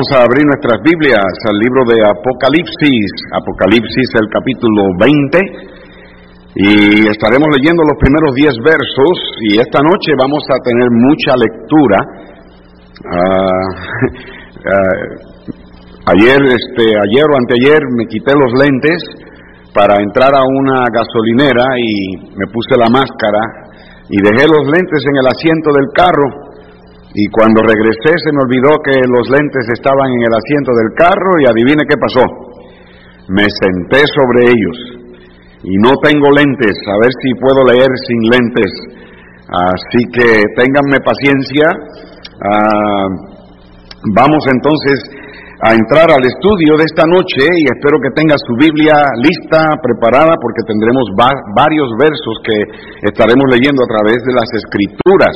Vamos a abrir nuestras Biblias al libro de Apocalipsis, Apocalipsis el capítulo 20, y estaremos leyendo los primeros 10 versos, y esta noche vamos a tener mucha lectura. Ah, ah, ayer, este, ayer o anteayer me quité los lentes para entrar a una gasolinera y me puse la máscara y dejé los lentes en el asiento del carro y cuando regresé se me olvidó que los lentes estaban en el asiento del carro y adivine qué pasó. Me senté sobre ellos y no tengo lentes, a ver si puedo leer sin lentes. Así que ténganme paciencia. Ah, vamos entonces a entrar al estudio de esta noche y espero que tenga su Biblia lista, preparada, porque tendremos varios versos que estaremos leyendo a través de las escrituras.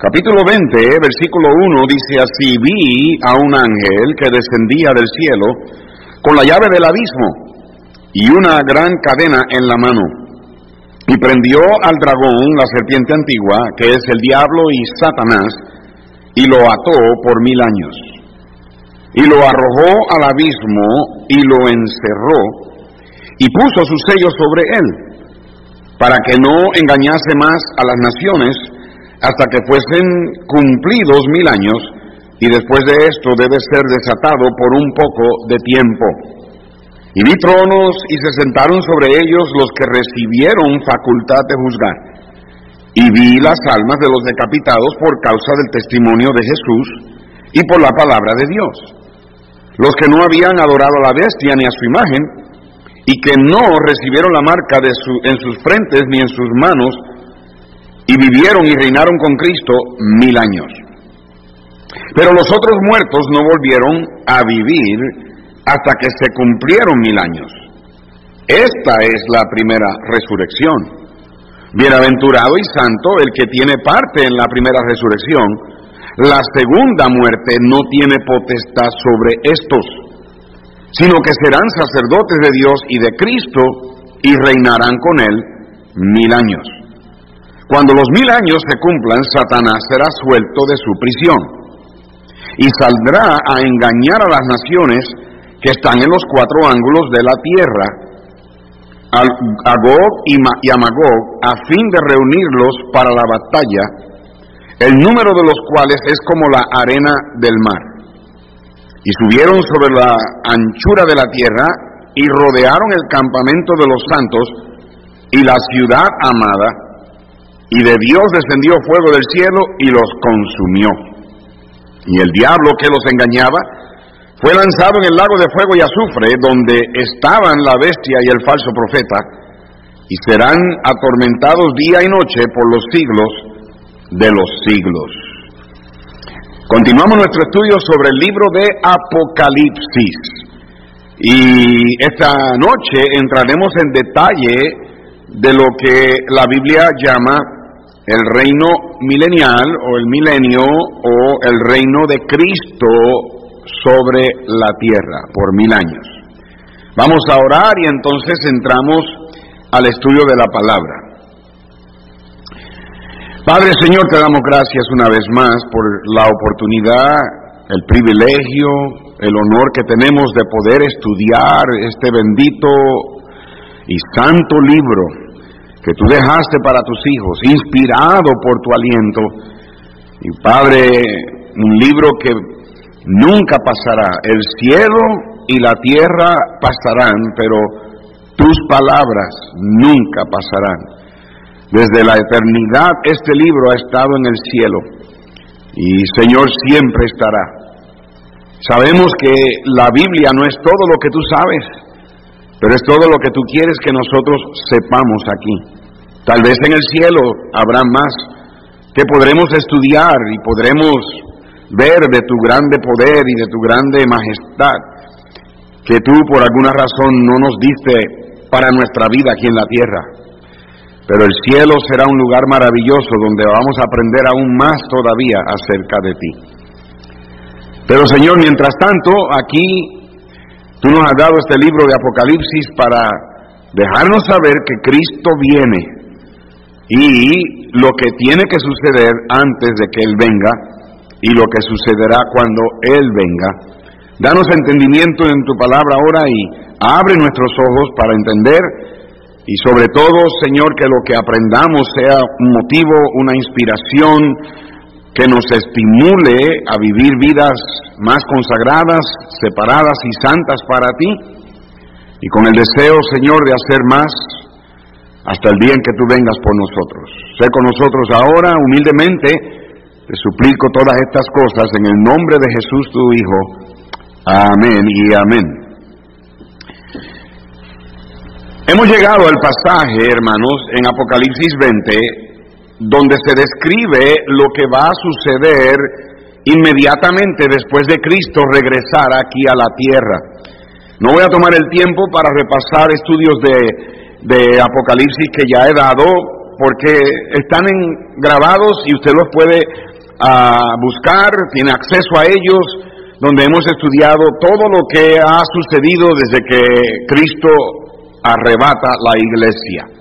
Capítulo 20, versículo 1 dice así, vi a un ángel que descendía del cielo con la llave del abismo y una gran cadena en la mano. Y prendió al dragón, la serpiente antigua, que es el diablo y Satanás, y lo ató por mil años. Y lo arrojó al abismo y lo encerró y puso sus sellos sobre él, para que no engañase más a las naciones, hasta que fuesen cumplidos mil años, y después de esto debe ser desatado por un poco de tiempo. Y vi tronos y se sentaron sobre ellos los que recibieron facultad de juzgar. Y vi las almas de los decapitados por causa del testimonio de Jesús y por la palabra de Dios. Los que no habían adorado a la bestia ni a su imagen, y que no recibieron la marca de su, en sus frentes ni en sus manos, y vivieron y reinaron con Cristo mil años. Pero los otros muertos no volvieron a vivir hasta que se cumplieron mil años. Esta es la primera resurrección. Bienaventurado y santo el que tiene parte en la primera resurrección. La segunda muerte no tiene potestad sobre estos, sino que serán sacerdotes de Dios y de Cristo y reinarán con él mil años. Cuando los mil años se cumplan, Satanás será suelto de su prisión y saldrá a engañar a las naciones que están en los cuatro ángulos de la tierra, a Gog y a Magog, a fin de reunirlos para la batalla, el número de los cuales es como la arena del mar. Y subieron sobre la anchura de la tierra y rodearon el campamento de los santos y la ciudad amada, y de Dios descendió fuego del cielo y los consumió. Y el diablo que los engañaba fue lanzado en el lago de fuego y azufre, donde estaban la bestia y el falso profeta, y serán atormentados día y noche por los siglos de los siglos. Continuamos nuestro estudio sobre el libro de Apocalipsis. Y esta noche entraremos en detalle de lo que la Biblia llama el reino milenial o el milenio o el reino de Cristo sobre la tierra por mil años. Vamos a orar y entonces entramos al estudio de la palabra. Padre Señor, te damos gracias una vez más por la oportunidad, el privilegio, el honor que tenemos de poder estudiar este bendito y santo libro que tú dejaste para tus hijos, inspirado por tu aliento. Y Padre, un libro que nunca pasará. El cielo y la tierra pasarán, pero tus palabras nunca pasarán. Desde la eternidad este libro ha estado en el cielo y Señor siempre estará. Sabemos que la Biblia no es todo lo que tú sabes, pero es todo lo que tú quieres que nosotros sepamos aquí. Tal vez en el cielo habrá más que podremos estudiar y podremos ver de tu grande poder y de tu grande majestad, que tú por alguna razón no nos diste para nuestra vida aquí en la tierra. Pero el cielo será un lugar maravilloso donde vamos a aprender aún más todavía acerca de ti. Pero Señor, mientras tanto, aquí Tú nos has dado este libro de Apocalipsis para dejarnos saber que Cristo viene y lo que tiene que suceder antes de que Él venga y lo que sucederá cuando Él venga. Danos entendimiento en tu palabra ahora y abre nuestros ojos para entender y sobre todo, Señor, que lo que aprendamos sea un motivo, una inspiración que nos estimule a vivir vidas más consagradas, separadas y santas para ti. Y con el deseo, Señor, de hacer más hasta el día en que tú vengas por nosotros. Sé con nosotros ahora, humildemente, te suplico todas estas cosas en el nombre de Jesús tu Hijo. Amén y amén. Hemos llegado al pasaje, hermanos, en Apocalipsis 20, donde se describe lo que va a suceder inmediatamente después de Cristo regresar aquí a la tierra. No voy a tomar el tiempo para repasar estudios de de Apocalipsis que ya he dado, porque están en, grabados y usted los puede ah, buscar, tiene acceso a ellos, donde hemos estudiado todo lo que ha sucedido desde que Cristo arrebata la iglesia.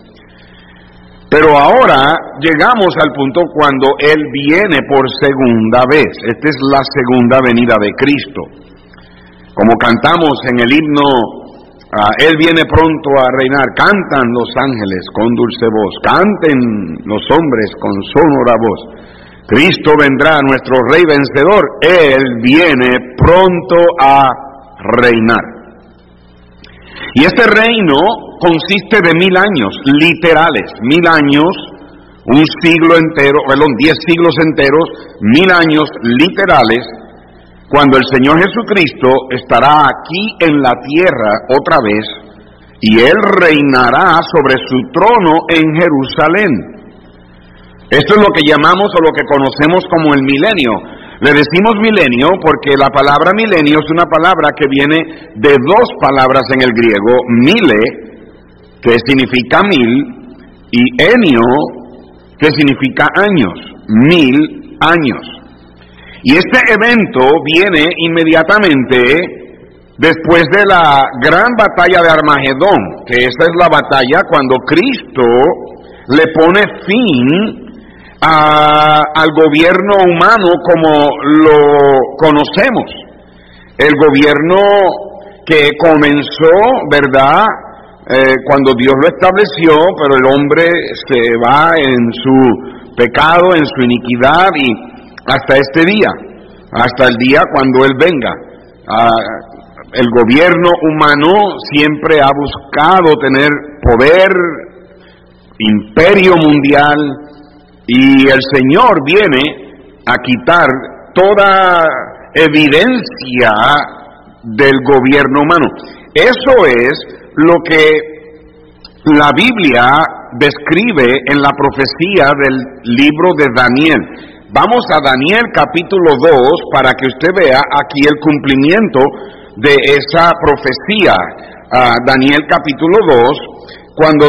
Pero ahora llegamos al punto cuando Él viene por segunda vez. Esta es la segunda venida de Cristo. Como cantamos en el himno Ah, él viene pronto a reinar. Cantan los ángeles con dulce voz. Canten los hombres con sonora voz. Cristo vendrá, nuestro Rey vencedor. Él viene pronto a reinar. Y este reino consiste de mil años, literales, mil años, un siglo entero, perdón, diez siglos enteros, mil años literales, cuando el Señor Jesucristo estará aquí en la tierra otra vez y Él reinará sobre su trono en Jerusalén. Esto es lo que llamamos o lo que conocemos como el milenio. Le decimos milenio porque la palabra milenio es una palabra que viene de dos palabras en el griego, mile, que significa mil, y enio, que significa años, mil años. Y este evento viene inmediatamente después de la gran batalla de Armagedón, que esa es la batalla cuando Cristo le pone fin al gobierno humano como lo conocemos. El gobierno que comenzó, ¿verdad? Eh, cuando Dios lo estableció, pero el hombre se va en su pecado, en su iniquidad y hasta este día, hasta el día cuando Él venga. Ah, el gobierno humano siempre ha buscado tener poder, imperio mundial, y el Señor viene a quitar toda evidencia del gobierno humano. Eso es lo que la Biblia describe en la profecía del libro de Daniel. Vamos a Daniel capítulo 2 para que usted vea aquí el cumplimiento de esa profecía. Daniel capítulo 2, cuando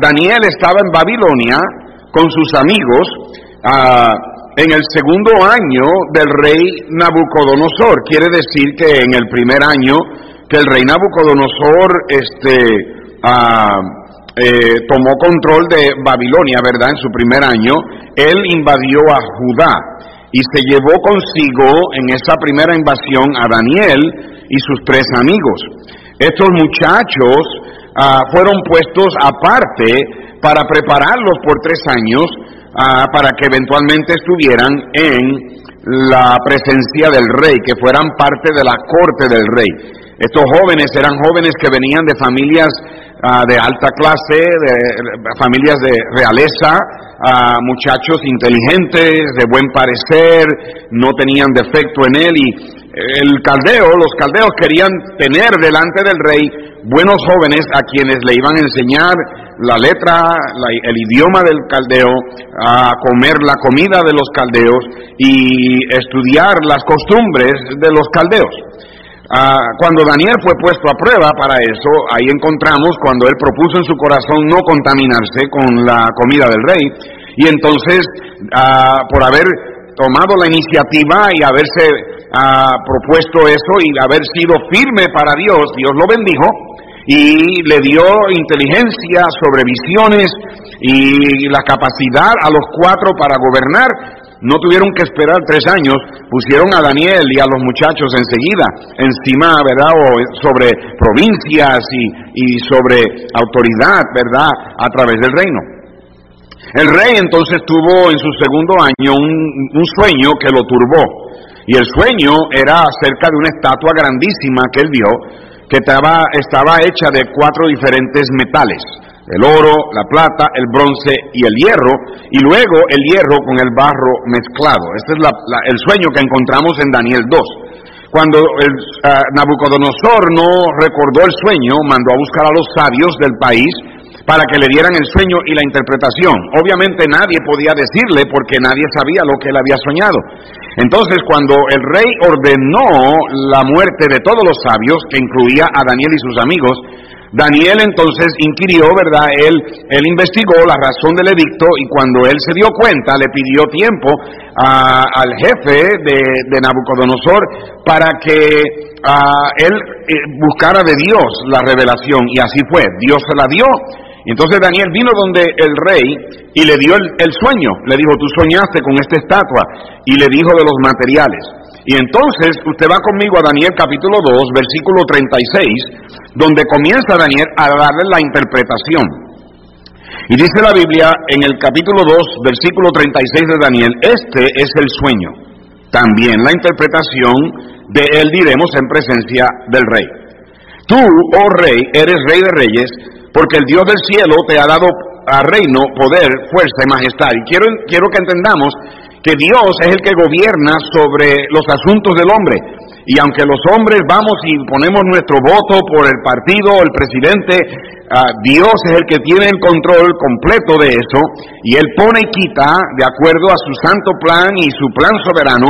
Daniel estaba en Babilonia con sus amigos, en el segundo año del rey Nabucodonosor, quiere decir que en el primer año que el rey Nabucodonosor este, eh, tomó control de Babilonia, ¿verdad? En su primer año, él invadió a Judá y se llevó consigo en esa primera invasión a Daniel y sus tres amigos. Estos muchachos ah, fueron puestos aparte para prepararlos por tres años ah, para que eventualmente estuvieran en la presencia del rey, que fueran parte de la corte del rey. Estos jóvenes eran jóvenes que venían de familias Ah, de alta clase, de, familias de realeza, uh, muchachos inteligentes, de buen parecer, no tenían defecto en él y el caldeo, los caldeos querían tener delante del rey buenos jóvenes a quienes le iban a enseñar la letra, el idioma del caldeo, a comer la comida de los caldeos y estudiar las costumbres de los caldeos. Ah, cuando Daniel fue puesto a prueba para eso, ahí encontramos cuando él propuso en su corazón no contaminarse con la comida del rey, y entonces ah, por haber tomado la iniciativa y haberse ah, propuesto eso y haber sido firme para Dios, Dios lo bendijo y le dio inteligencia sobre visiones y la capacidad a los cuatro para gobernar no tuvieron que esperar tres años, pusieron a Daniel y a los muchachos enseguida encima, ¿verdad? O sobre provincias y, y sobre autoridad, ¿verdad? A través del reino. El rey entonces tuvo en su segundo año un, un sueño que lo turbó. Y el sueño era acerca de una estatua grandísima que él vio, que estaba, estaba hecha de cuatro diferentes metales el oro, la plata, el bronce y el hierro, y luego el hierro con el barro mezclado. Este es el sueño que encontramos en Daniel 2. Cuando el, ah, Nabucodonosor no recordó el sueño, mandó a buscar a los sabios del país para que le dieran el sueño y la interpretación. Obviamente nadie podía decirle porque nadie sabía lo que él había soñado. Entonces cuando el rey ordenó la muerte de todos los sabios, que incluía a Daniel y sus amigos, Daniel entonces inquirió, ¿verdad? Él, investigó la razón del edicto y cuando él se dio cuenta le pidió tiempo al jefe de, Nabucodonosor para que él eh, buscara de Dios la revelación y así fue, Dios se la dio. Entonces Daniel vino donde el rey y le dio el sueño, le dijo, tú soñaste con esta estatua y le dijo de los materiales. Y entonces usted va conmigo a Daniel capítulo 2, versículo 36, donde comienza Daniel a darle la interpretación. Y dice la Biblia en el capítulo 2, versículo 36 de Daniel, este es el sueño. También la interpretación de él diremos en presencia del rey. Tú, oh rey, eres rey de reyes, porque el Dios del cielo te ha dado a reino, poder, fuerza y majestad. Y quiero, quiero que entendamos que Dios es el que gobierna sobre los asuntos del hombre. Y aunque los hombres vamos y ponemos nuestro voto por el partido, el presidente, ah, Dios es el que tiene el control completo de eso y Él pone y quita de acuerdo a su santo plan y su plan soberano.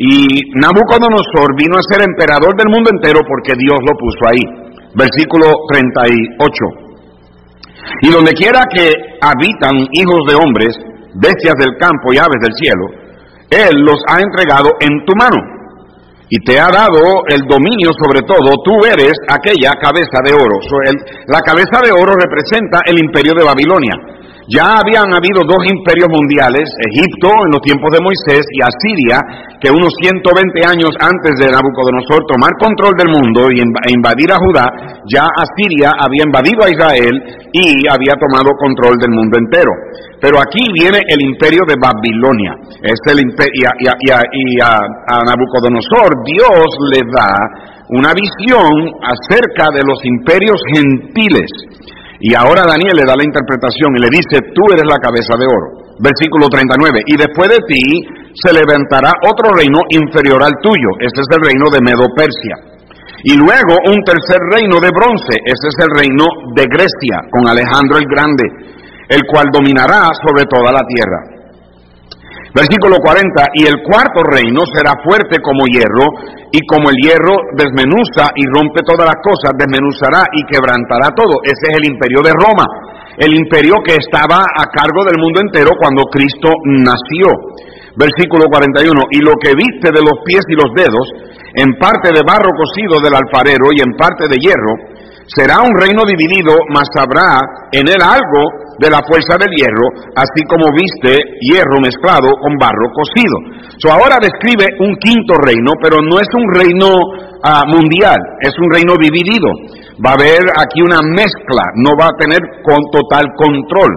Y Nabucodonosor vino a ser emperador del mundo entero porque Dios lo puso ahí. Versículo 38. Y donde quiera que habitan hijos de hombres, bestias del campo y aves del cielo, Él los ha entregado en tu mano y te ha dado el dominio sobre todo, tú eres aquella cabeza de oro. la cabeza de oro representa el imperio de Babilonia. Ya habían habido dos imperios mundiales, Egipto en los tiempos de Moisés y Asiria, que unos 120 años antes de Nabucodonosor tomar control del mundo y e invadir a Judá, ya Asiria había invadido a Israel y había tomado control del mundo entero. Pero aquí viene el imperio de Babilonia. Es el a, y a Nabucodonosor Dios le da una visión acerca de los imperios gentiles y ahora Daniel le da la interpretación y le dice, tú eres la cabeza de oro. Versículo 39, y después de ti se levantará otro reino inferior al tuyo, este es el reino de Medo-Persia. Y luego un tercer reino de bronce, este es el reino de Grecia, con Alejandro el Grande, el cual dominará sobre toda la tierra. Versículo 40, y el cuarto reino será fuerte como hierro, y como el hierro desmenuza y rompe todas las cosas, desmenuzará y quebrantará todo. Ese es el imperio de Roma, el imperio que estaba a cargo del mundo entero cuando Cristo nació. Versículo 41, y lo que viste de los pies y los dedos, en parte de barro cocido del alfarero y en parte de hierro, será un reino dividido, mas habrá en él algo de la fuerza del hierro, así como viste hierro mezclado con barro cocido. So ahora describe un quinto reino, pero no es un reino ah, mundial, es un reino dividido. Va a haber aquí una mezcla, no va a tener con total control.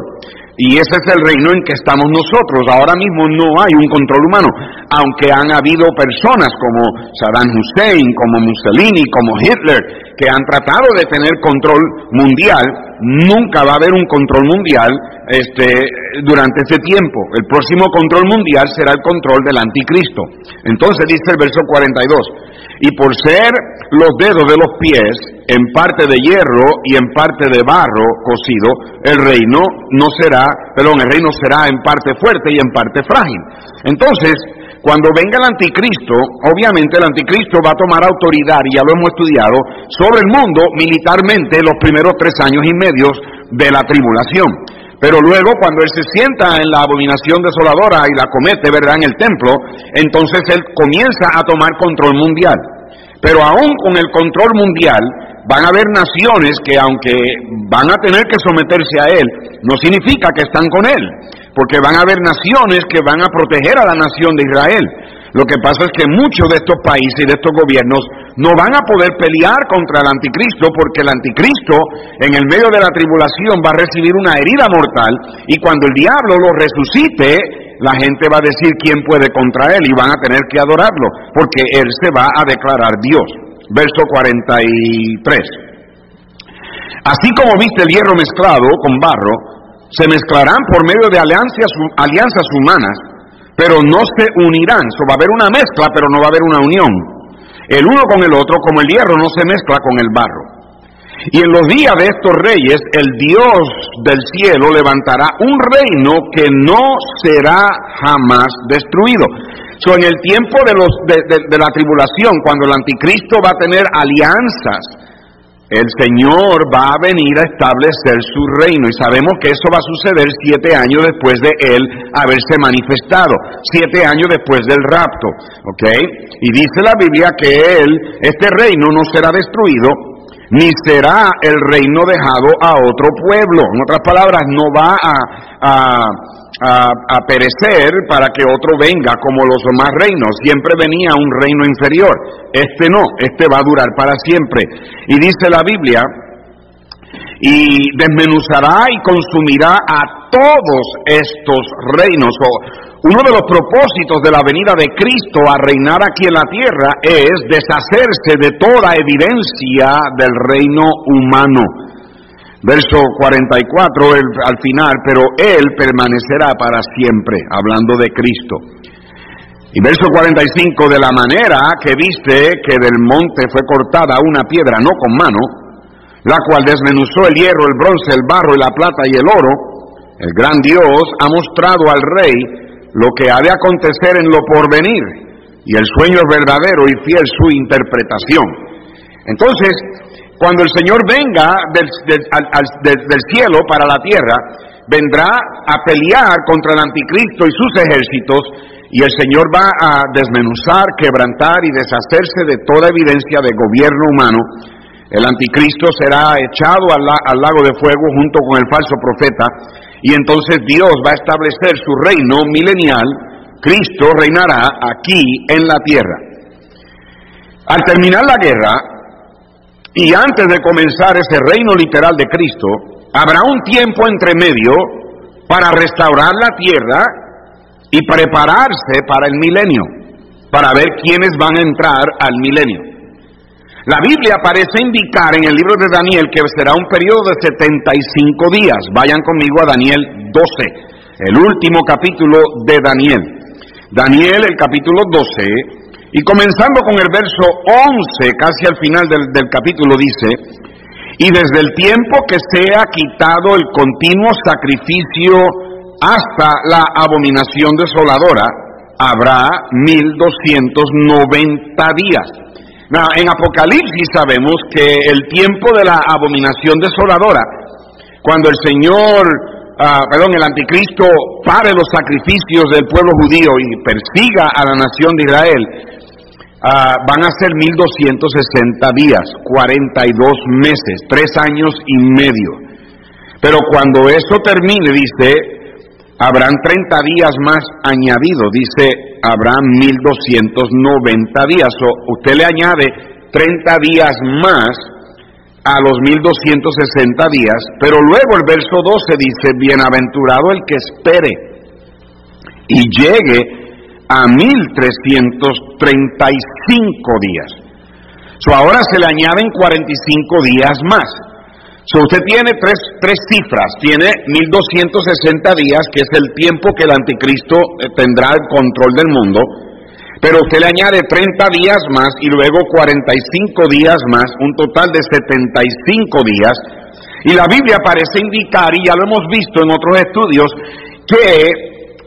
Y ese es el reino en que estamos nosotros. Ahora mismo no hay un control humano, aunque han habido personas como Saddam Hussein, como Mussolini, como Hitler, que han tratado de tener control mundial. Nunca va a haber un control mundial este, durante ese tiempo. El próximo control mundial será el control del anticristo. Entonces dice el verso 42, y por ser los dedos de los pies en parte de hierro y en parte de barro cocido, el reino no será, perdón, el reino será en parte fuerte y en parte frágil. Entonces, cuando venga el anticristo, obviamente el anticristo va a tomar autoridad, y ya lo hemos estudiado, sobre el mundo militarmente los primeros tres años y medio de la tribulación. Pero luego cuando él se sienta en la abominación desoladora y la comete, ¿verdad?, en el templo, entonces él comienza a tomar control mundial. Pero aún con el control mundial, van a haber naciones que aunque van a tener que someterse a él, no significa que están con él. Porque van a haber naciones que van a proteger a la nación de Israel. Lo que pasa es que muchos de estos países y de estos gobiernos no van a poder pelear contra el anticristo porque el anticristo en el medio de la tribulación va a recibir una herida mortal y cuando el diablo lo resucite, la gente va a decir quién puede contra él y van a tener que adorarlo porque él se va a declarar Dios. Verso 43. Así como viste el hierro mezclado con barro, se mezclarán por medio de alianzas, alianzas humanas, pero no se unirán. So, va a haber una mezcla, pero no va a haber una unión. El uno con el otro, como el hierro no se mezcla con el barro. Y en los días de estos reyes, el Dios del cielo levantará un reino que no será jamás destruido. So, en el tiempo de, los, de la tribulación, cuando el anticristo va a tener alianzas, el Señor va a venir a establecer su reino y sabemos que eso va a suceder siete años después de Él haberse manifestado, siete años después del rapto, ¿ok? Y dice la Biblia que Él, este reino no será destruido, ni será el reino dejado a otro pueblo. En otras palabras, no va a, a, perecer para que otro venga como los demás reinos. Siempre venía un reino inferior. Este no, este va a durar para siempre. Y dice la Biblia, y desmenuzará y consumirá a todos estos reinos. Uno de los propósitos de la venida de Cristo a reinar aquí en la tierra es deshacerse de toda evidencia del reino humano verso 44 al final, pero Él permanecerá para siempre, hablando de Cristo. Y verso 45, de la manera que viste que del monte fue cortada una piedra, no con mano, la cual desmenuzó el hierro, el bronce, el barro y la plata y el oro, el gran Dios ha mostrado al rey lo que ha de acontecer en lo porvenir, y el sueño es verdadero y fiel su interpretación. Entonces, cuando el Señor venga del, cielo para la tierra, vendrá a pelear contra el anticristo y sus ejércitos y el Señor va a desmenuzar, quebrantar y deshacerse de toda evidencia de gobierno humano. El anticristo será echado al, al, lago de fuego junto con el falso profeta y entonces Dios va a establecer su reino milenial. Cristo reinará aquí en la tierra. Al terminar la guerra, y antes de comenzar ese reino literal de Cristo, habrá un tiempo entre medio para restaurar la tierra y prepararse para el milenio, para ver quiénes van a entrar al milenio. La Biblia parece indicar en el libro de Daniel que será un periodo de 75 días. Vayan conmigo a Daniel 12, el último capítulo de Daniel. Daniel, el capítulo 12, y comenzando con el verso 11, casi al final del, capítulo, dice, y desde el tiempo que sea quitado el continuo sacrificio hasta la abominación desoladora, habrá 1290 días. En Apocalipsis sabemos que el tiempo de la abominación desoladora, cuando el Señor Ah, perdón, el anticristo pare los sacrificios del pueblo judío y persiga a la nación de Israel, ah, van a ser 1260 días, 42 meses, tres años y medio. Pero cuando eso termine, dice, habrán 30 días más añadidos, dice, habrá 1290 días. O usted le añade 30 días más a los 1260 días, pero luego el verso 12 dice, bienaventurado el que espere y llegue a 1335 días. So, ahora se le añaden 45 días más. So, usted tiene tres, tres cifras, tiene 1260 días, que es el tiempo que el anticristo eh, tendrá el control del mundo, pero usted le añade 30 días más y luego 45 días más, un total de 75 días. Y la Biblia parece indicar, y ya lo hemos visto en otros estudios, que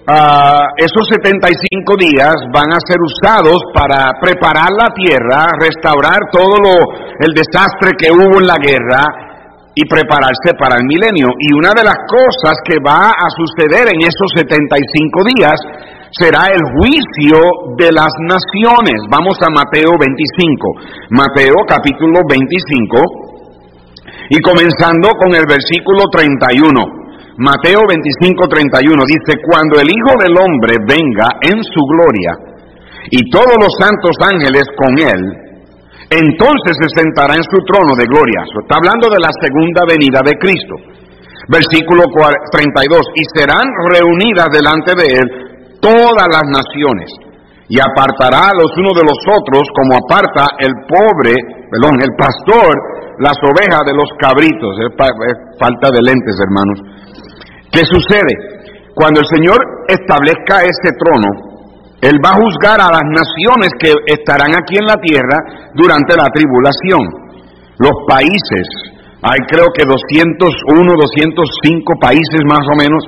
ah, esos 75 días van a ser usados para preparar la tierra, restaurar todo lo, el desastre que hubo en la guerra y prepararse para el milenio. Y una de las cosas que va a suceder en esos 75 días será el juicio de las naciones. Vamos a Mateo 25. Mateo capítulo 25 y comenzando con el versículo 31. Mateo 25:31 dice, cuando el Hijo del Hombre venga en su gloria y todos los santos ángeles con él, entonces se sentará en su trono de gloria. está hablando de la segunda venida de Cristo. Versículo 32, y serán reunidas delante de él todas las naciones y apartará los unos de los otros como aparta el pobre, perdón, el pastor las ovejas de los cabritos. es falta de lentes, hermanos. ¿Qué sucede? Cuando el Señor establezca ese trono, Él va a juzgar a las naciones que estarán aquí en la tierra durante la tribulación. Los países, hay creo que 201, 205 países más o menos,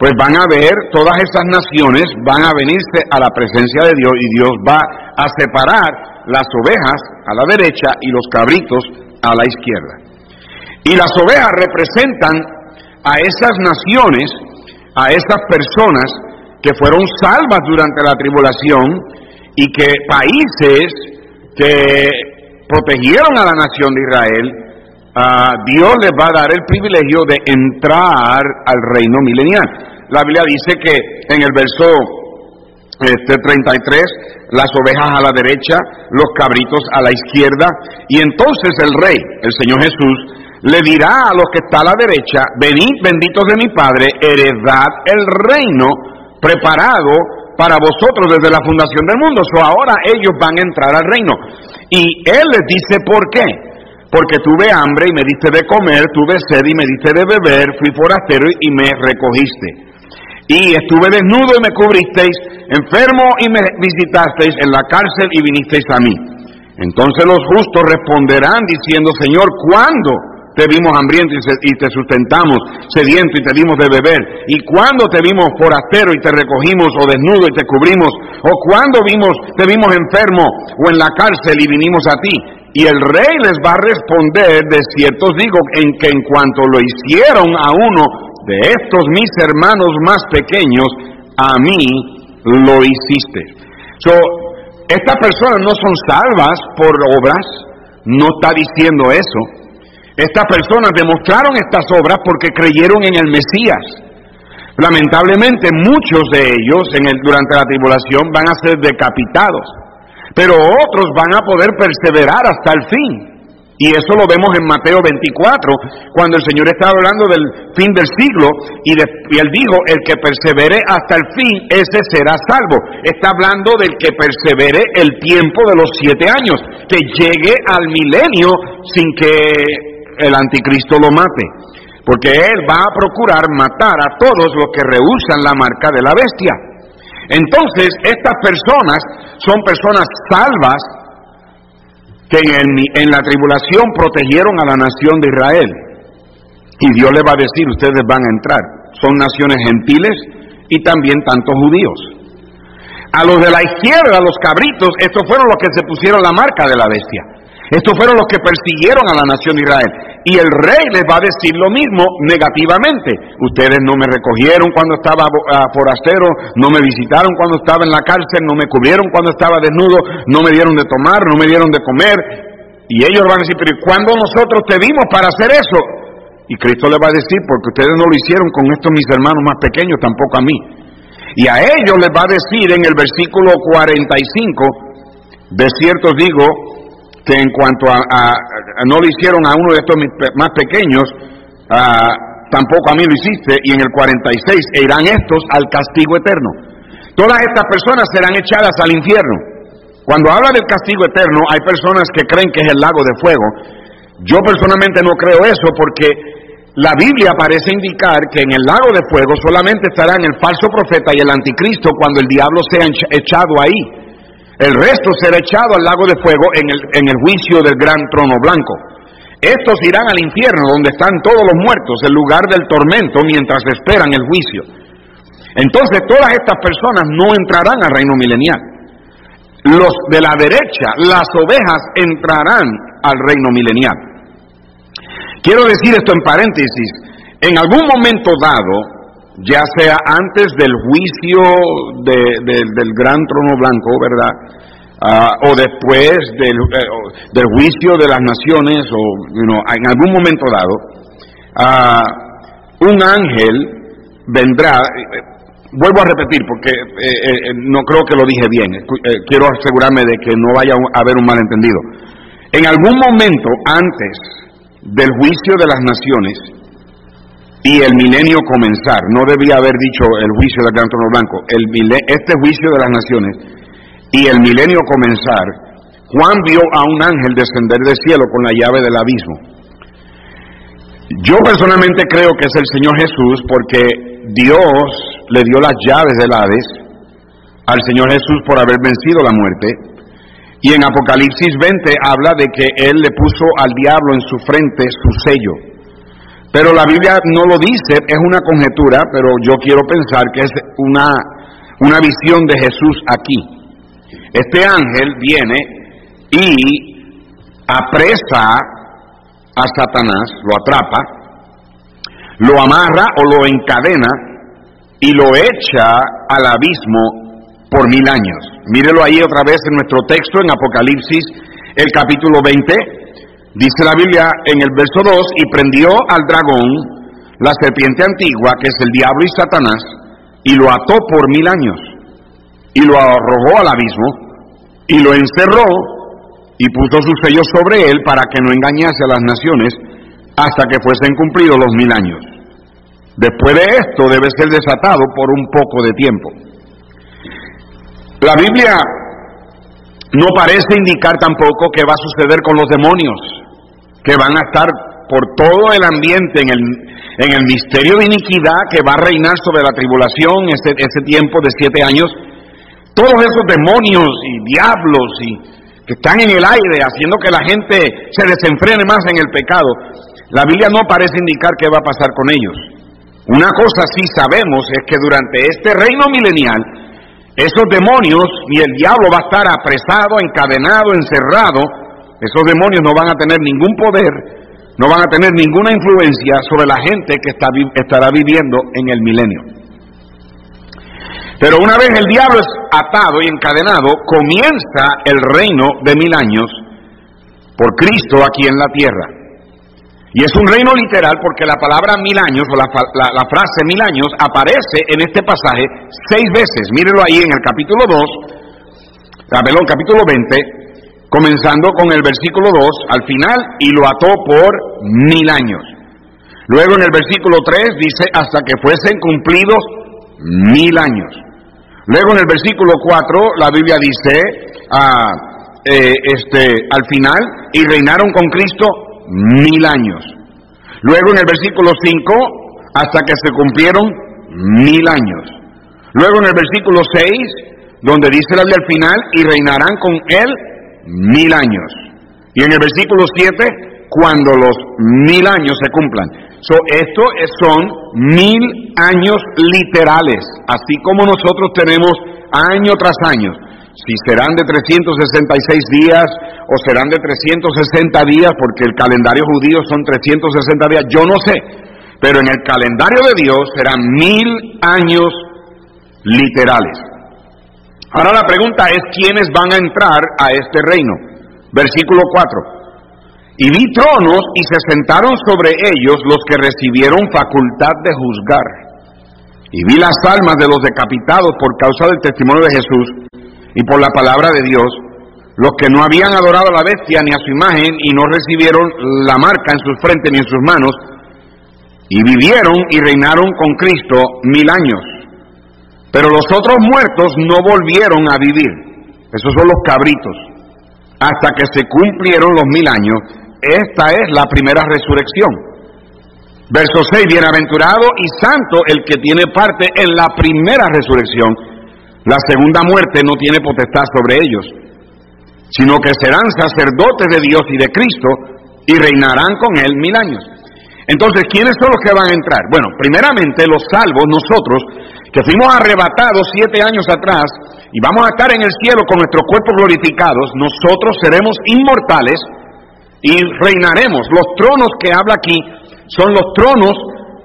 pues van a ver, todas esas naciones van a venirse a la presencia de Dios y Dios va a separar las ovejas a la derecha y los cabritos a la izquierda. Y las ovejas representan a esas naciones, a esas personas que fueron salvas durante la tribulación y que países que protegieron a la nación de Israel, Dios les va a dar el privilegio de entrar al reino milenial. La Biblia dice que en el verso este 33, las ovejas a la derecha, los cabritos a la izquierda, y entonces el rey, el Señor Jesús, le dirá a los que está a la derecha, venid benditos de mi Padre, heredad el reino preparado para vosotros desde la fundación del mundo. So ahora ellos van a entrar al reino. Y Él les dice por qué. Porque tuve hambre y me diste de comer, tuve sed y me diste de beber, fui forastero y me recogiste. Y estuve desnudo y me cubristeis, enfermo y me visitasteis en la cárcel y vinisteis a mí. Entonces los justos responderán diciendo, Señor, ¿cuándo? Te vimos hambriento y te sustentamos, sediento y te dimos de beber? ¿Y cuando te vimos forastero y te recogimos o desnudo y te cubrimos? ¿O cuando vimos, te vimos enfermo o en la cárcel y vinimos a ti? Y el rey les va a responder, de cierto digo, en que en cuanto lo hicieron a uno de estos mis hermanos más pequeños, a mí lo hiciste. So, estas personas no son salvas por obras, no está diciendo eso. Estas personas demostraron estas obras porque creyeron en el Mesías. Lamentablemente muchos de ellos en el, durante la tribulación van a ser decapitados, pero otros van a poder perseverar hasta el fin. Y eso lo vemos en Mateo 24, cuando el Señor estaba hablando del fin del siglo y, y, Él dijo, el que persevere hasta el fin, ese será salvo. Está hablando del que persevere el tiempo de los siete años, que llegue al milenio sin que el anticristo lo mate, porque él va a procurar matar a todos los que rehusan la marca de la bestia. Entonces, estas personas son personas salvas que en, la tribulación protegieron a la nación de Israel. Y Dios le va a decir, ustedes van a entrar. Son naciones gentiles y también tantos judíos. A los de la izquierda, los cabritos, estos fueron los que se pusieron la marca de la bestia. Estos fueron los que persiguieron a la nación de Israel. Y el rey les va a decir lo mismo negativamente. Ustedes no me recogieron cuando estaba ah, forastero, no me visitaron cuando estaba en la cárcel, no me cubrieron cuando estaba desnudo, no me dieron de tomar, no me dieron de comer. Y ellos van a decir, pero ¿cuándo nosotros te vimos para hacer eso? Y Cristo le va a decir, porque ustedes no lo hicieron con estos mis hermanos más pequeños, tampoco a mí. Y a ellos les va a decir en el versículo 45, de cierto digo, que en cuanto a, no lo hicieron a uno de estos más pequeños, tampoco a mí lo hiciste, y en el 46 e irán estos al castigo eterno. Todas estas personas serán echadas al infierno. Cuando habla del castigo eterno, hay personas que creen que es el lago de fuego. Yo personalmente no creo eso porque la Biblia parece indicar que en el lago de fuego solamente estarán el falso profeta y el anticristo cuando el diablo sea echado ahí. El resto será echado al lago de fuego en el, en el juicio del gran trono blanco. Estos irán al infierno donde están todos los muertos, el lugar del tormento mientras esperan el juicio. Entonces todas estas personas no entrarán al reino milenial. Los de la derecha, las ovejas, entrarán al reino milenial. Quiero decir esto en paréntesis. En algún momento dado, ya sea antes del juicio del gran trono blanco, ¿verdad? Ah, o después del, eh, del, juicio de las naciones, o en algún momento dado, ah, un ángel vendrá, eh, vuelvo a repetir porque eh, no creo que lo dije bien, quiero asegurarme de que no vaya a haber un malentendido. En algún momento antes del juicio de las naciones y el milenio comenzar, no debía haber dicho el juicio del gran trono blanco, el, este juicio de las naciones y el milenio comenzar, Juan vio a un ángel descender del cielo con la llave del abismo. Yo personalmente creo que es el Señor Jesús porque Dios le dio las llaves del Hades al Señor Jesús por haber vencido la muerte y en Apocalipsis 20 habla de que Él le puso al diablo en su frente su sello. Pero la Biblia no lo dice, es una conjetura, pero yo quiero pensar que es una, una visión de Jesús aquí. Este ángel viene y apresa a Satanás, lo atrapa, lo amarra o lo encadena y lo echa al abismo por mil años. Mírelo ahí otra vez en nuestro texto en Apocalipsis, el capítulo 20. Dice la Biblia en el verso 2, y prendió al dragón, la serpiente antigua, que es el diablo y Satanás, y lo ató por mil años, y lo arrojó al abismo, y lo encerró, y puso su sello sobre él para que no engañase a las naciones hasta que fuesen cumplidos los mil años. Después de esto debe ser desatado por un poco de tiempo. La Biblia no parece indicar tampoco qué va a suceder con los demonios, que van a estar por todo el ambiente en el, en el misterio de iniquidad que va a reinar sobre la tribulación ese, ese tiempo de siete años. Todos esos demonios y diablos y que están en el aire haciendo que la gente se desenfrene más en el pecado. La Biblia no parece indicar qué va a pasar con ellos. Una cosa sí sabemos es que durante este reino milenial esos demonios y el diablo va a estar apresado, encadenado, encerrado. Esos demonios no van a tener ningún poder, no van a tener ninguna influencia sobre la gente que estará viviendo en el milenio. Pero una vez el diablo es atado y encadenado, comienza el reino de mil años por Cristo aquí en la tierra. Y es un reino literal porque la palabra mil años o la, frase mil años aparece en este pasaje seis veces. Mírenlo ahí en el capítulo 2, ah, perdón, capítulo 20, comenzando con el versículo 2 al final y lo ató por mil años. Luego en el versículo 3 dice hasta que fuesen cumplidos mil años. Luego en el versículo 4 la Biblia dice ah, eh, este, al final y reinaron con Cristo mil años. Luego en el versículo 5, hasta que se cumplieron mil años. Luego en el versículo 6, donde dice la Biblia al final, y reinarán con él mil años. Y en el versículo 7, cuando los mil años se cumplan. So, esto son mil años literales, así como nosotros tenemos año tras año si serán de 366 días o serán de 360 días, porque el calendario judío son 360 días, yo no sé, pero en el calendario de Dios serán mil años literales. Ahora la pregunta es, ¿quiénes van a entrar a este reino? Versículo 4. Y vi tronos y se sentaron sobre ellos los que recibieron facultad de juzgar. Y vi las almas de los decapitados por causa del testimonio de Jesús y por la palabra de Dios, los que no habían adorado a la bestia ni a su imagen y no recibieron la marca en sus frentes ni en sus manos, y vivieron y reinaron con Cristo mil años. Pero los otros muertos no volvieron a vivir. Esos son los cabritos. Hasta que se cumplieron los mil años. Esta es la primera resurrección. Verso 6, bienaventurado y santo el que tiene parte en la primera resurrección. La segunda muerte no tiene potestad sobre ellos, sino que serán sacerdotes de Dios y de Cristo y reinarán con Él mil años. Entonces, ¿quiénes son los que van a entrar? Bueno, primeramente los salvos, nosotros, que fuimos arrebatados siete años atrás y vamos a estar en el cielo con nuestros cuerpos glorificados, nosotros seremos inmortales y reinaremos. Los tronos que habla aquí son los tronos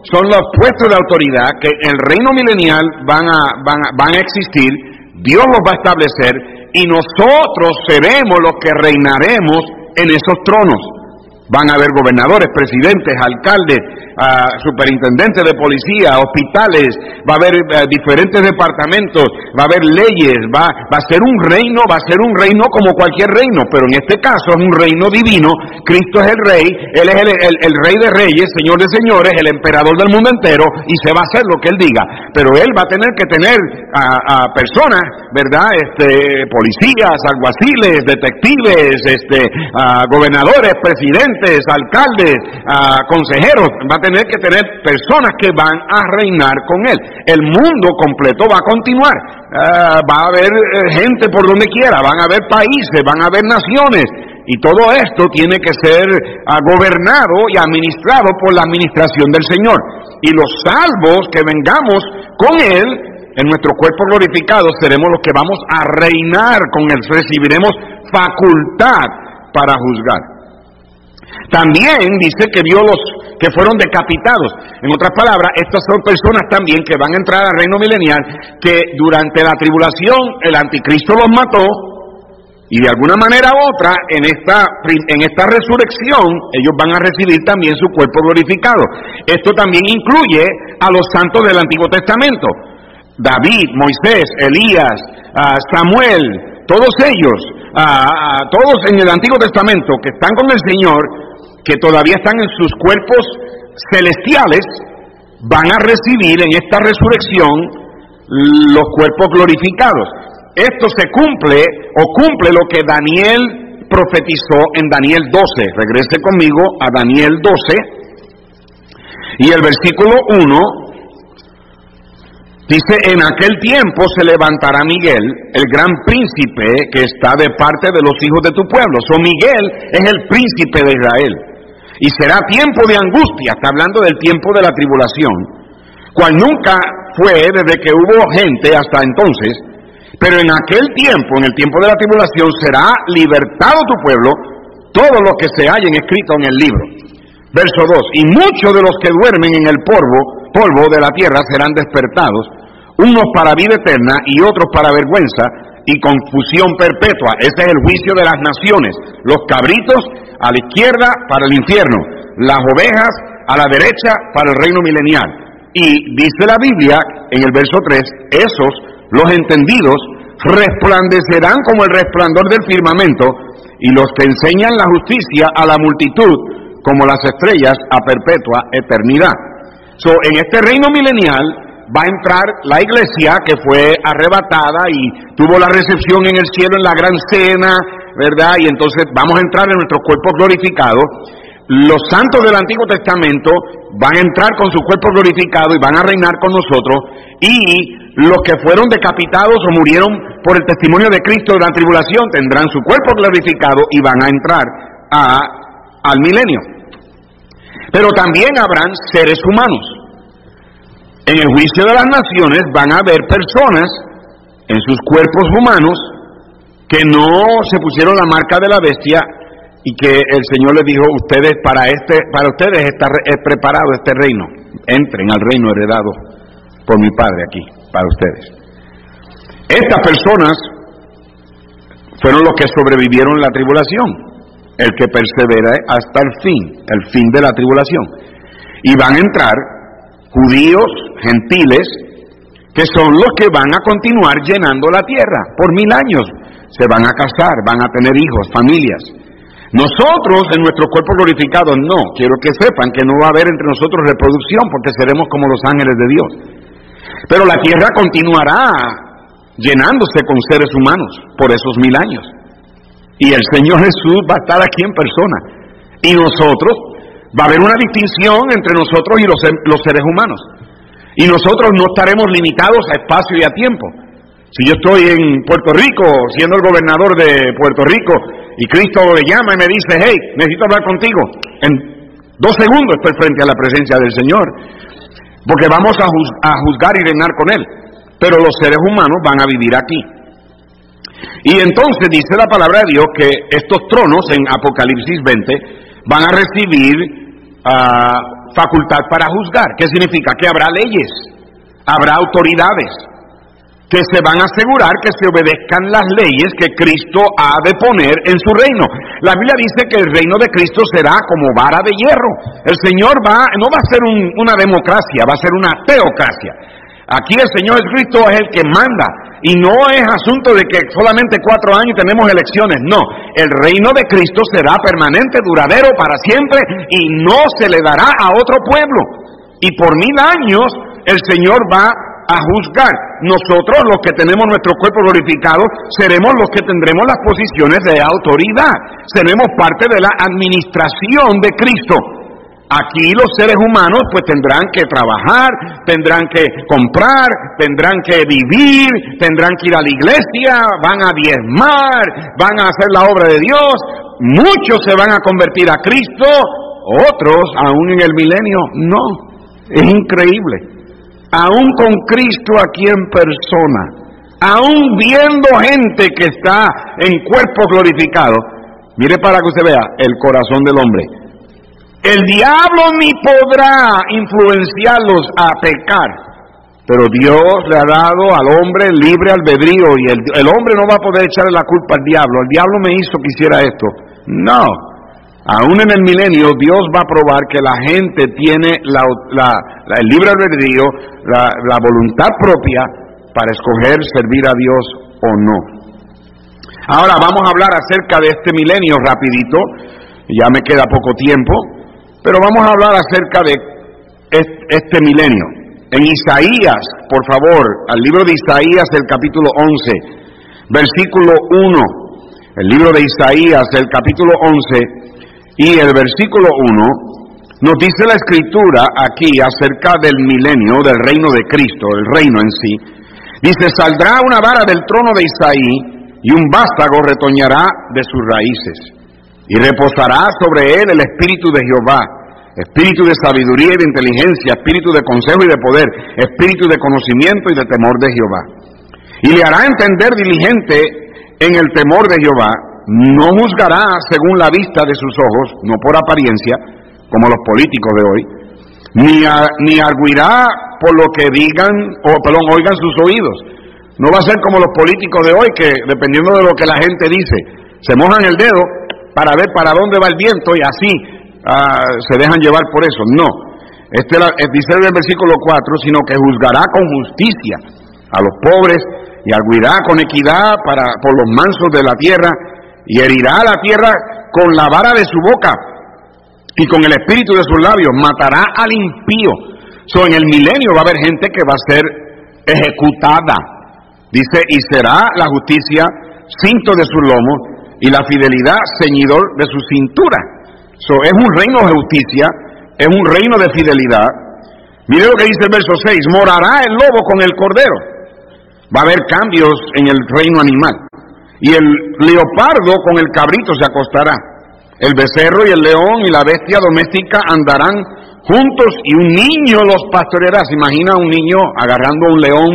son los puestos de autoridad que en el reino milenial van a, van, van a existir, Dios los va a establecer y nosotros seremos los que reinaremos en esos tronos. Van a haber gobernadores, presidentes, alcaldes, uh, superintendentes de policía, hospitales, va a haber uh, diferentes departamentos, va a haber leyes, va, va, a ser un reino, va a ser un reino como cualquier reino, pero en este caso es un reino divino, Cristo es el rey, Él es el, el, rey de reyes, señor de señores, el emperador del mundo entero, y se va a hacer lo que Él diga, pero Él va a tener que tener a, a personas, ¿verdad? Este, policías, alguaciles, detectives, este, uh, gobernadores, presidentes, alcaldes, consejeros, va a tener que tener personas que van a reinar con él. El mundo completo va a continuar. Ah, va a haber eh, gente por donde quiera, van a haber países, van a haber naciones. Y todo esto tiene que ser ah, gobernado y administrado por la administración del Señor. Y los salvos que vengamos con Él, en nuestro cuerpo glorificado, seremos los que vamos a reinar con Él. Recibiremos facultad para juzgar. También dice que vio los que fueron decapitados. En otras palabras, estas son personas también que van a entrar al reino milenial, que durante la tribulación el anticristo los mató y de alguna manera u otra en esta, en esta resurrección ellos van a recibir también su cuerpo glorificado. Esto también incluye a los santos del Antiguo Testamento. David, Moisés, Elías, ah, Samuel, todos ellos, ah, todos en el Antiguo Testamento que están con el Señor, que todavía están en sus cuerpos celestiales, van a recibir en esta resurrección los cuerpos glorificados. Esto se cumple o cumple lo que Daniel profetizó en Daniel 12. Regrese conmigo a Daniel 12 y el versículo 1 Dice, en aquel tiempo se levantará Miguel, el gran príncipe que está de parte de los hijos de tu pueblo. So Miguel es el príncipe de Israel. Y será tiempo de angustia, está hablando del tiempo de la tribulación, cual nunca fue desde que hubo gente hasta entonces, pero en aquel tiempo, en el tiempo de la tribulación, será libertado tu pueblo, todo lo que se hallen escrito en el libro. Verso 2, y muchos de los que duermen en el polvo, polvo de la tierra serán despertados, unos para vida eterna y otros para vergüenza y confusión perpetua. Ese es el juicio de las naciones. Los cabritos a la izquierda para el infierno, las ovejas a la derecha para el reino milenial. Y dice la Biblia en el verso 3, esos, los entendidos, resplandecerán como el resplandor del firmamento y los que enseñan la justicia a la multitud como las estrellas a perpetua eternidad. So, en este reino milenial va a entrar la iglesia que fue arrebatada y tuvo la recepción en el cielo en la gran cena, ¿verdad? Y entonces vamos a entrar en nuestro cuerpo glorificado. Los santos del Antiguo Testamento van a entrar con su cuerpo glorificado y van a reinar con nosotros. Y los que fueron decapitados o murieron por el testimonio de Cristo de la tribulación tendrán su cuerpo glorificado y van a entrar a, al milenio. Pero también habrán seres humanos. En el juicio de las naciones van a haber personas en sus cuerpos humanos que no se pusieron la marca de la bestia y que el Señor les dijo, ustedes para este para ustedes está es preparado este reino. Entren al reino heredado por mi Padre aquí para ustedes. Estas personas fueron los que sobrevivieron la tribulación, el que persevera hasta el fin, el fin de la tribulación. Y van a entrar judíos, gentiles, que son los que van a continuar llenando la tierra por mil años se van a casar, van a tener hijos, familias. Nosotros en nuestro cuerpo glorificado no, quiero que sepan que no va a haber entre nosotros reproducción porque seremos como los ángeles de Dios. Pero la tierra continuará llenándose con seres humanos por esos mil años. Y el Señor Jesús va a estar aquí en persona. Y nosotros, va a haber una distinción entre nosotros y los, los seres humanos. Y nosotros no estaremos limitados a espacio y a tiempo. Si yo estoy en Puerto Rico, siendo el gobernador de Puerto Rico, y Cristo le llama y me dice, hey, necesito hablar contigo, en dos segundos estoy frente a la presencia del Señor, porque vamos a, juzgar y reinar con Él, pero los seres humanos van a vivir aquí. Y entonces dice la palabra de Dios que estos tronos en Apocalipsis 20 van a recibir ah, facultad para juzgar. ¿Qué significa? Que habrá leyes, habrá autoridades, que se van a asegurar que se obedezcan las leyes que Cristo ha de poner en su reino. La Biblia dice que el reino de Cristo será como vara de hierro. El Señor va, no va a ser una democracia, va a ser una teocracia. Aquí el Señor Jesucristo es el que manda y no es asunto de que solamente cuatro años tenemos elecciones. No, el reino de Cristo será permanente, duradero para siempre y no se le dará a otro pueblo. Y por mil años el Señor va a juzgar. Nosotros, los que tenemos nuestro cuerpo glorificado, seremos los que tendremos las posiciones de autoridad. Seremos parte de la administración de Cristo. Aquí los seres humanos pues tendrán que trabajar, tendrán que comprar, tendrán que vivir, tendrán que ir a la iglesia, van a diezmar, van a hacer la obra de Dios. Muchos se van a convertir a Cristo, otros aún en el milenio no. Es increíble aún con Cristo aquí en persona, aún viendo gente que está en cuerpo glorificado, mire para que usted vea el corazón del hombre. El diablo ni podrá influenciarlos a pecar, pero Dios le ha dado al hombre libre albedrío y el, el hombre no va a poder echarle la culpa al diablo. El diablo me hizo que hiciera esto. No, Aún en el milenio, Dios va a probar que la gente tiene el libre albedrío, la, voluntad propia para escoger servir a Dios o no. Ahora vamos a hablar acerca de este milenio rapidito, ya me queda poco tiempo, pero vamos a hablar acerca de este milenio. En Isaías, por favor, al libro de Isaías, el capítulo 11, versículo 1, el libro de Isaías, el capítulo 11, y el versículo 1 nos dice la escritura aquí acerca del milenio, del reino de Cristo, el reino en sí. Dice, saldrá una vara del trono de Isaí y un vástago retoñará de sus raíces. Y reposará sobre él el espíritu de Jehová, espíritu de sabiduría y de inteligencia, espíritu de consejo y de poder, espíritu de conocimiento y de temor de Jehová. Y le hará entender diligente en el temor de Jehová no juzgará según la vista de sus ojos, no por apariencia, como los políticos de hoy, ni, ni arguirá por lo que digan, o perdón, oigan sus oídos. No va a ser como los políticos de hoy que, dependiendo de lo que la gente dice, se mojan el dedo para ver para dónde va el viento y así ah, se dejan llevar por eso. No. Este eh, dice el versículo 4, sino que juzgará con justicia a los pobres y arguirá con equidad para, por los mansos de la tierra y herirá a la tierra con la vara de su boca y con el espíritu de sus labios, matará al impío. So, en el milenio va a haber gente que va a ser ejecutada. Dice, y será la justicia cinto de su lomo y la fidelidad ceñidor de su cintura. So, es un reino de justicia, es un reino de fidelidad. Mire lo que dice el verso 6, morará el lobo con el cordero. Va a haber cambios en el reino animal. Y el leopardo con el cabrito se acostará. El becerro y el león y la bestia doméstica andarán juntos y un niño los pastoreará. Se imagina un niño agarrando a un león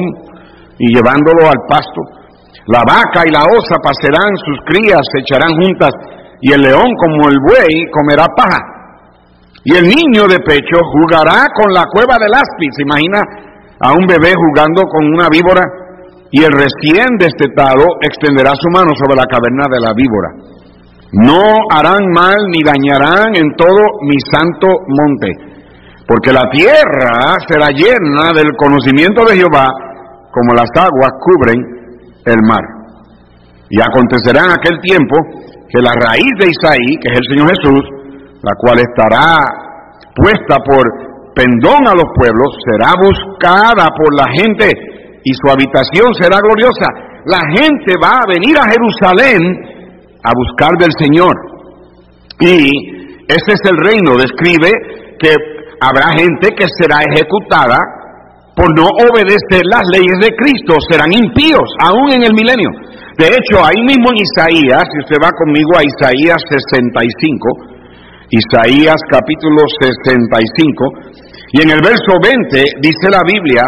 y llevándolo al pasto. La vaca y la osa pasarán, sus crías se echarán juntas y el león como el buey comerá paja. Y el niño de pecho jugará con la cueva del áspid. Se imagina a un bebé jugando con una víbora y el recién destetado extenderá su mano sobre la caverna de la víbora. No harán mal ni dañarán en todo mi santo monte, porque la tierra será llena del conocimiento de Jehová, como las aguas cubren el mar. Y acontecerá en aquel tiempo que la raíz de Isaí, que es el Señor Jesús, la cual estará puesta por pendón a los pueblos, será buscada por la gente y su habitación será gloriosa. La gente va a venir a Jerusalén a buscar del Señor. Y ese es el reino. Describe que habrá gente que será ejecutada por no obedecer las leyes de Cristo. Serán impíos, aún en el milenio. De hecho, ahí mismo en Isaías, si usted va conmigo a Isaías 65, Isaías capítulo 65, y en el verso 20 dice la Biblia,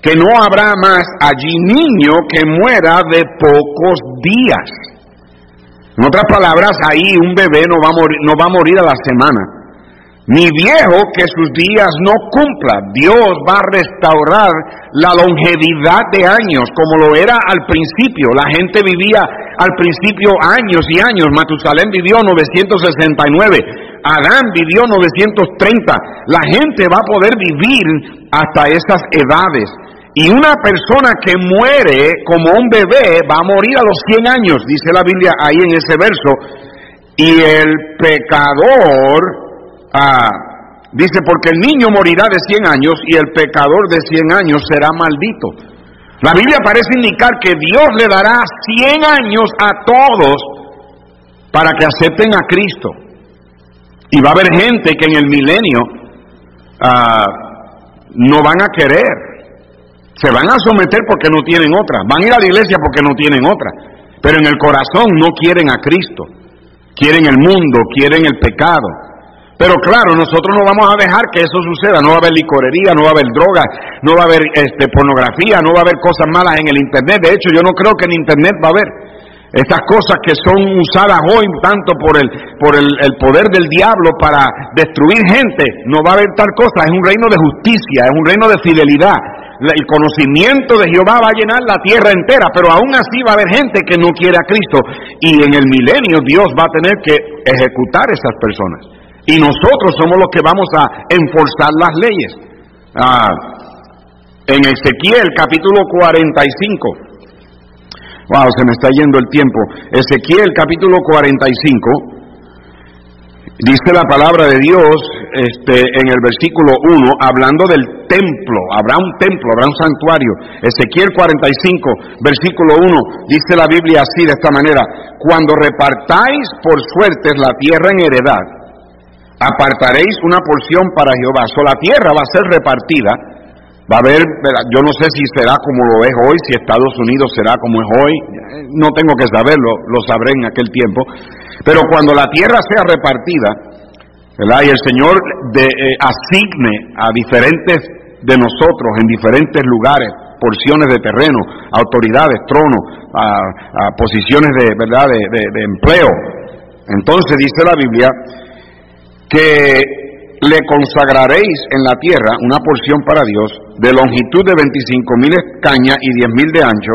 que no habrá más allí niño que muera de pocos días. En otras palabras, ahí un bebé no va a morir, no va a, morir a la semana, ni viejo que sus días no cumpla. Dios va a restaurar la longevidad de años como lo era al principio. La gente vivía al principio años y años. Matusalén vivió 969. Adán vivió 930. La gente va a poder vivir hasta esas edades. Y una persona que muere como un bebé va a morir a los 100 años, dice la Biblia ahí en ese verso. Y el pecador Ah, dice, porque el niño morirá de 100 años y el pecador de 100 años será maldito. La Biblia parece indicar que Dios le dará 100 años a todos para que acepten a Cristo. Y va a haber gente que en el milenio ah, no van a querer. Se van a someter porque no tienen otra. Van a ir a la iglesia porque no tienen otra. Pero en el corazón no quieren a Cristo. Quieren el mundo, quieren el pecado. Pero claro, nosotros no vamos a dejar que eso suceda. No va a haber licorería, no va a haber droga, no va a haber este, pornografía, no va a haber cosas malas en el Internet. De hecho, yo no creo que en Internet va a haber estas cosas que son usadas hoy tanto por el, por el, poder del diablo para destruir gente. No va a haber tal cosa. Es un reino de justicia, es un reino de fidelidad. El conocimiento de Jehová va a llenar la tierra entera, pero aún así va a haber gente que no quiere a Cristo. Y en el milenio Dios va a tener que ejecutar esas personas. Y nosotros somos los que vamos a enforzar las leyes. Ah, en Ezequiel capítulo 45. Wow, se me está yendo el tiempo. Ezequiel capítulo 45. Dice la palabra de Dios este, en el versículo 1, hablando del templo. Habrá un templo, habrá un santuario. Ezequiel 45, versículo 1, dice la Biblia así, de esta manera. Cuando repartáis por suertes la tierra en heredad, apartaréis una porción para Jehová. So, la tierra va a ser repartida. Va a haber, yo no sé si será como lo es hoy, si Estados Unidos será como es hoy, no tengo que saberlo, lo sabré en aquel tiempo. Pero cuando la tierra sea repartida, y el Señor de, eh, asigne a diferentes de nosotros en diferentes lugares porciones de terreno, autoridades, tronos, a, posiciones de verdad de empleo. Entonces dice la Biblia que le consagraréis en la tierra una porción para Dios de longitud de 25 mil cañas y 10 mil de ancho,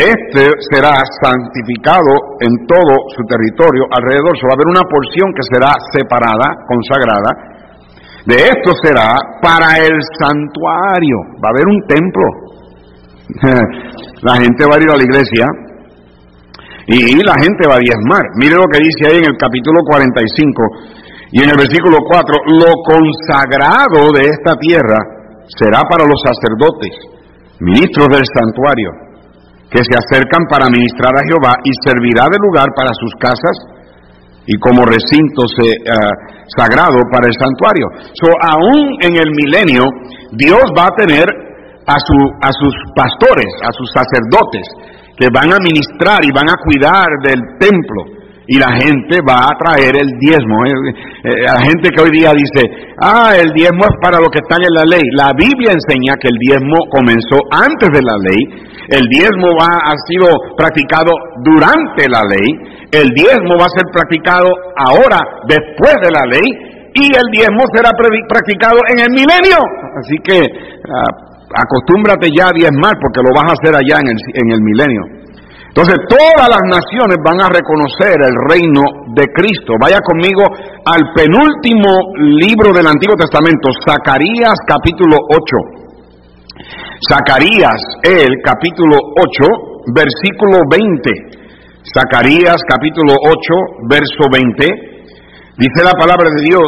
este será santificado en todo su territorio alrededor. Se va a haber una porción que será separada, consagrada. De esto será para el santuario. Va a haber un templo. la gente va a ir a la iglesia y la gente va a diezmar. Mire lo que dice ahí en el capítulo 45 y en el versículo 4, lo consagrado de esta tierra será para los sacerdotes, ministros del santuario, que se acercan para ministrar a Jehová y servirá de lugar para sus casas y como recinto eh, sagrado para el santuario. So, aún en el milenio, Dios va a tener a, su, a sus pastores, a sus sacerdotes, que van a ministrar y van a cuidar del templo y la gente va a traer el diezmo. Eh, eh, la gente que hoy día dice, ah, el diezmo es para lo que están en la ley. La Biblia enseña que el diezmo comenzó antes de la ley, el diezmo va, ha sido practicado durante la ley, el diezmo va a ser practicado ahora después de la ley y el diezmo será practicado en el milenio. Así que ah, acostúmbrate ya a diezmar porque lo vas a hacer allá en el, en el milenio. Entonces todas las naciones van a reconocer el reino de Cristo. Vaya conmigo al penúltimo libro del Antiguo Testamento, Zacarías capítulo 8. Zacarías, el capítulo 8, versículo 20. Zacarías capítulo 8, verso 20. Dice la palabra de Dios,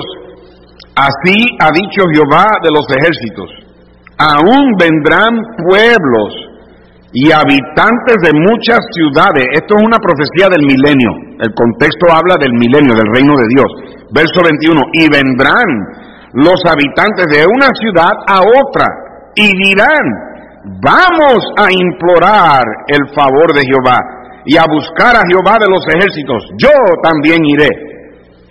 así ha dicho Jehová de los ejércitos, aún vendrán pueblos y habitantes de muchas ciudades. Esto es una profecía del milenio. El contexto habla del milenio, del reino de Dios. Verso 21. Y vendrán los habitantes de una ciudad a otra y dirán, vamos a implorar el favor de Jehová y a buscar a Jehová de los ejércitos. Yo también iré.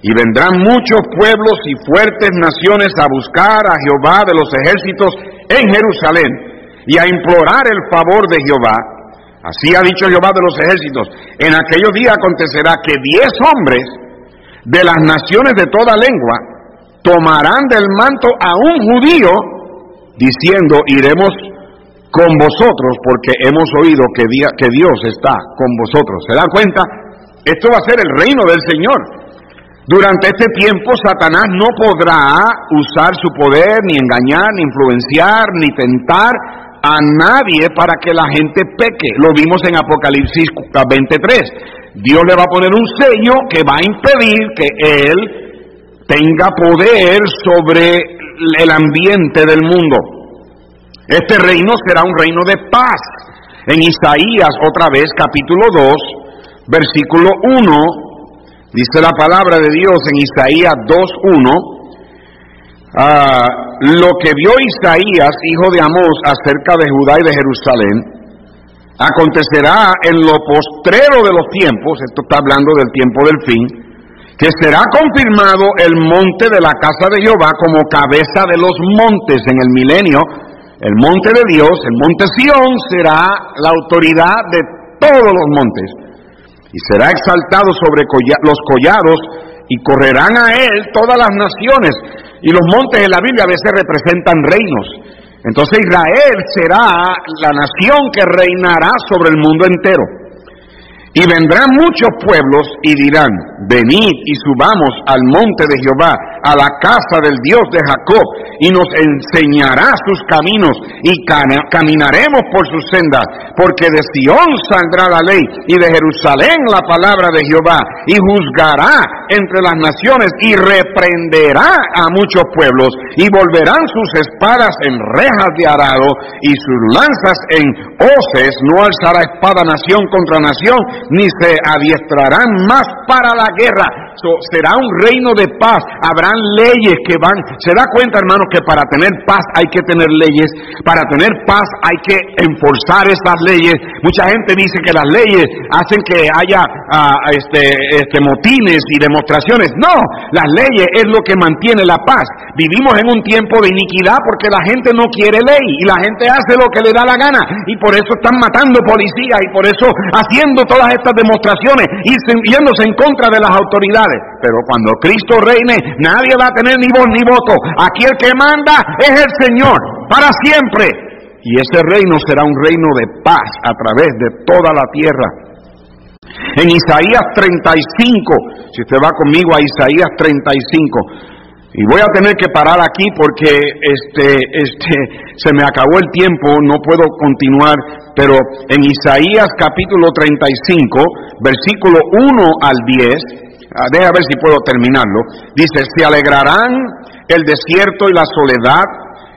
Y vendrán muchos pueblos y fuertes naciones a buscar a Jehová de los ejércitos en Jerusalén y a implorar el favor de Jehová. Así ha dicho Jehová de los ejércitos. En aquellos días acontecerá que diez hombres de las naciones de toda lengua tomarán del manto a un judío, diciendo, iremos con vosotros porque hemos oído que, Dios está con vosotros. ¿Se dan cuenta? Esto va a ser el reino del Señor. Durante este tiempo Satanás no podrá usar su poder, ni engañar, ni influenciar, ni tentar a nadie para que la gente peque. Lo vimos en Apocalipsis 23. Dios le va a poner un sello que va a impedir que él tenga poder sobre el ambiente del mundo. Este reino será un reino de paz. En Isaías, otra vez, capítulo 2, versículo 1, dice la palabra de Dios en Isaías 2.1, ah, lo que vio Isaías, hijo de Amós, acerca de Judá y de Jerusalén, acontecerá en lo postrero de los tiempos, esto está hablando del tiempo del fin, que será confirmado el monte de la casa de Jehová como cabeza de los montes en el milenio, el monte de Dios, el monte Sión, será la autoridad de todos los montes y será exaltado sobre los collados y correrán a él todas las naciones. Y los montes de la Biblia a veces representan reinos. Entonces Israel será la nación que reinará sobre el mundo entero. Y vendrán muchos pueblos y dirán, venid y subamos al monte de Jehová, a la casa del Dios de Jacob, y nos enseñará sus caminos, y caminaremos por sus sendas, porque de Sión saldrá la ley, y de Jerusalén la palabra de Jehová, y juzgará entre las naciones, y reprenderá a muchos pueblos, y volverán sus espadas en rejas de arado, y sus lanzas en hoces, no alzará espada nación contra nación, ni se adiestrarán más para la guerra. será un reino de paz. Leyes que van. Se da cuenta, hermanos, que para tener paz hay que tener leyes. Para tener paz hay que enforzar esas leyes. Mucha gente dice que las leyes hacen que haya ah, este, este, motines y demostraciones. No, las leyes es lo que mantiene la paz. Vivimos en un tiempo de iniquidad porque la gente no quiere ley y la gente hace lo que le da la gana y por eso están matando policías y por eso haciendo todas estas demostraciones y yéndose en contra de las autoridades. Pero cuando Cristo reine, nadie va a tener ni voz ni voto. Aquí el que manda es el Señor, para siempre. Y ese reino será un reino de paz a través de toda la tierra. En Isaías 35, si usted va conmigo a Isaías 35, y voy a tener que parar aquí porque este, este, se me acabó el tiempo, no puedo continuar, pero en Isaías capítulo 35, versículo 1 al 10, ah, déjame ver si puedo terminarlo, dice, se alegrarán el desierto y la soledad,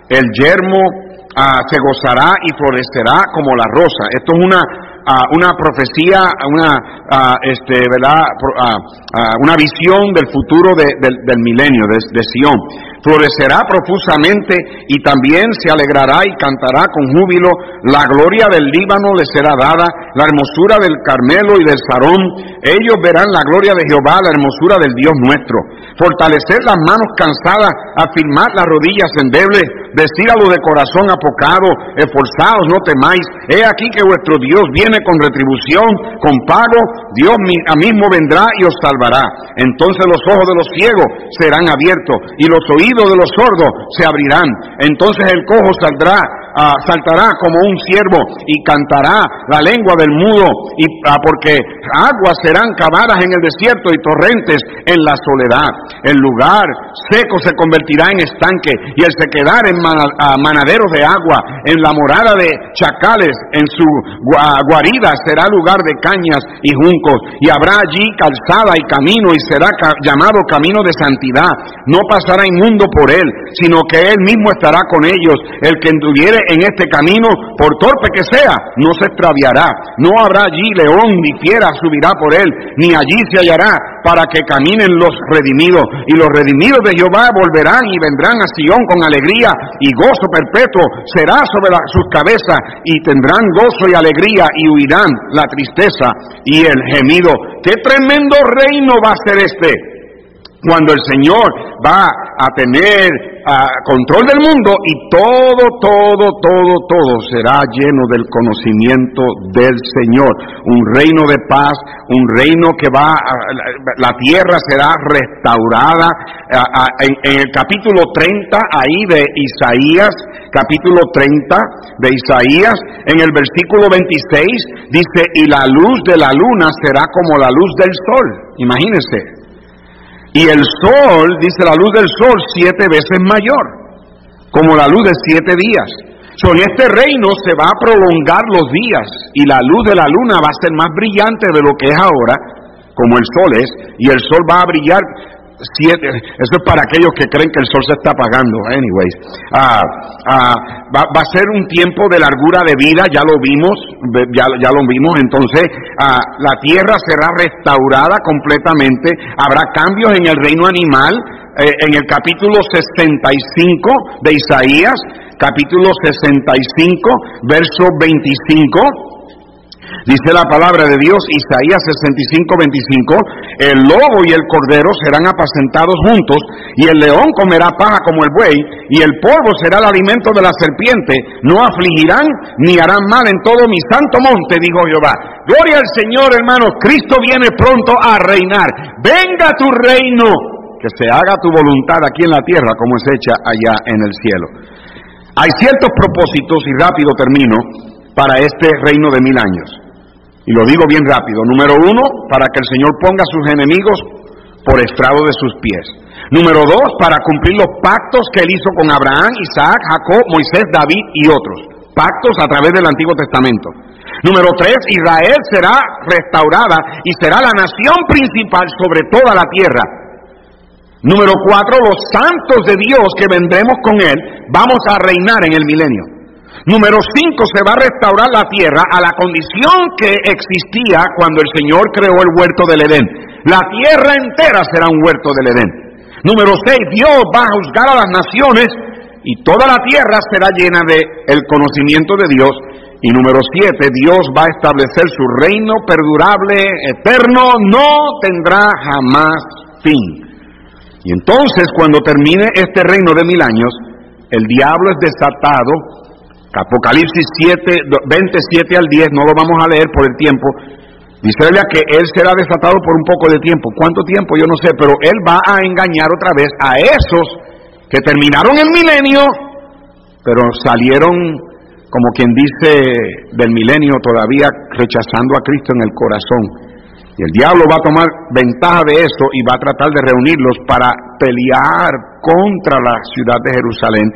el yermo ah, se gozará y florecerá como la rosa. Esto es una una profecía, una, este, ¿verdad? una visión del futuro del, milenio, de, de Sion florecerá profusamente y también se alegrará y cantará con júbilo. La gloria del Líbano le será dada, la hermosura del Carmelo y del Sarón. Ellos verán la gloria de Jehová, la hermosura del Dios nuestro. Fortalecer las manos cansadas, afirmar las rodillas endebles, vestir a los de corazón apocado, esforzados, no temáis. He aquí que vuestro Dios viene con retribución, con pago. Dios mismo vendrá y os salvará. Entonces los ojos de los ciegos serán abiertos y los oídos de los sordos se abrirán. Entonces el cojo saldrá Ah, saltará como un ciervo y cantará la lengua del mudo, y, ah, porque aguas serán cavadas en el desierto y torrentes en la soledad. El lugar seco se convertirá en estanque y el sequedar en ah, manaderos de agua, en la morada de chacales, en su guarida será lugar de cañas y juncos, y habrá allí calzada y camino y será llamado camino de santidad. No pasará inmundo por él, sino que él mismo estará con ellos. El que anduviere en este camino, por torpe que sea, no se extraviará. No habrá allí león ni fiera subirá por él, ni allí se hallará para que caminen los redimidos. Y los redimidos de Jehová volverán y vendrán a Sion con alegría y gozo perpetuo será sobre sus cabezas y tendrán gozo y alegría y huirán la tristeza y el gemido. ¡Qué tremendo reino va a ser este! Cuando el Señor va a tener control del mundo y todo, todo, todo, todo será lleno del conocimiento del Señor. Un reino de paz, un reino que va, la tierra será restaurada. En, el capítulo 30 ahí de Isaías, capítulo 30 de Isaías, en el versículo 26 dice, y la luz de la luna será como la luz del sol. Imagínense, y el sol, dice la luz del sol, siete veces mayor, como la luz de siete días. So, en este reino se va a prolongar los días y la luz de la luna va a ser más brillante de lo que es ahora, como el sol es, y el sol va a brillar eso es para aquellos que creen que el sol se está apagando, anyways. Ah, ah, va, a ser un tiempo de largura de vida, ya lo vimos, ya, ya lo vimos, entonces ah, la tierra será restaurada completamente, habrá cambios en el reino animal, eh, en el capítulo 65 de Isaías, capítulo 65, verso 25. Dice la palabra de Dios, Isaías 65, 25, el lobo y el cordero serán apacentados juntos, y el león comerá paja como el buey, y el polvo será el alimento de la serpiente. No afligirán ni harán mal en todo mi santo monte, dijo Jehová. Gloria al Señor, hermano, Cristo viene pronto a reinar. Venga tu reino, que se haga tu voluntad aquí en la tierra como es hecha allá en el cielo. Hay ciertos propósitos, y rápido termino, para este reino de mil años. Y lo digo bien rápido. Número uno, para que el Señor ponga a sus enemigos por estrado de sus pies. Número dos, para cumplir los pactos que él hizo con Abraham, Isaac, Jacob, Moisés, David y otros. Pactos a través del Antiguo Testamento. Número tres, Israel será restaurada y será la nación principal sobre toda la tierra. Número cuatro, los santos de Dios que vendremos con él, vamos a reinar en el milenio. Número cinco, se va a restaurar la tierra a la condición que existía cuando el Señor creó el huerto del Edén. La tierra entera será un huerto del Edén. Número seis, Dios va a juzgar a las naciones y toda la tierra será llena de el conocimiento de Dios. Y número siete, Dios va a establecer su reino perdurable, eterno, no tendrá jamás fin. Y entonces cuando termine este reino de mil años, el diablo es desatado Apocalipsis 7, 27 al 10, no lo vamos a leer por el tiempo. Dice que él será desatado por un poco de tiempo. ¿Cuánto tiempo? Yo no sé, pero él va a engañar otra vez a esos que terminaron el milenio, pero salieron, como quien dice, del milenio todavía rechazando a Cristo en el corazón. Y el diablo va a tomar ventaja de eso y va a tratar de reunirlos para pelear contra la ciudad de Jerusalén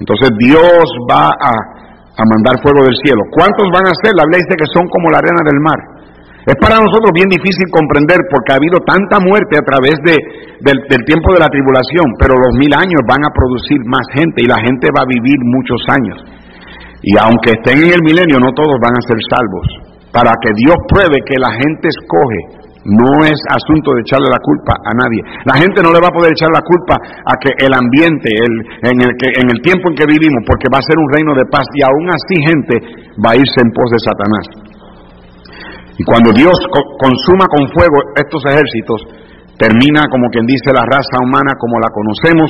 entonces Dios va a, mandar fuego del cielo. ¿Cuántos van a ser? La Biblia dice que son como la arena del mar. Es para nosotros bien difícil comprender porque ha habido tanta muerte a través de, del, tiempo de la tribulación, pero los mil años van a producir más gente y la gente va a vivir muchos años. Y aunque estén en el milenio, no todos van a ser salvos. Para que Dios pruebe que la gente escoge no es asunto de echarle la culpa a nadie. La gente no le va a poder echar la culpa a que el ambiente, el, en, el que, en el tiempo en que vivimos, porque va a ser un reino de paz y aún así gente va a irse en pos de Satanás. Y cuando Dios consuma con fuego estos ejércitos, termina como quien dice la raza humana como la conocemos,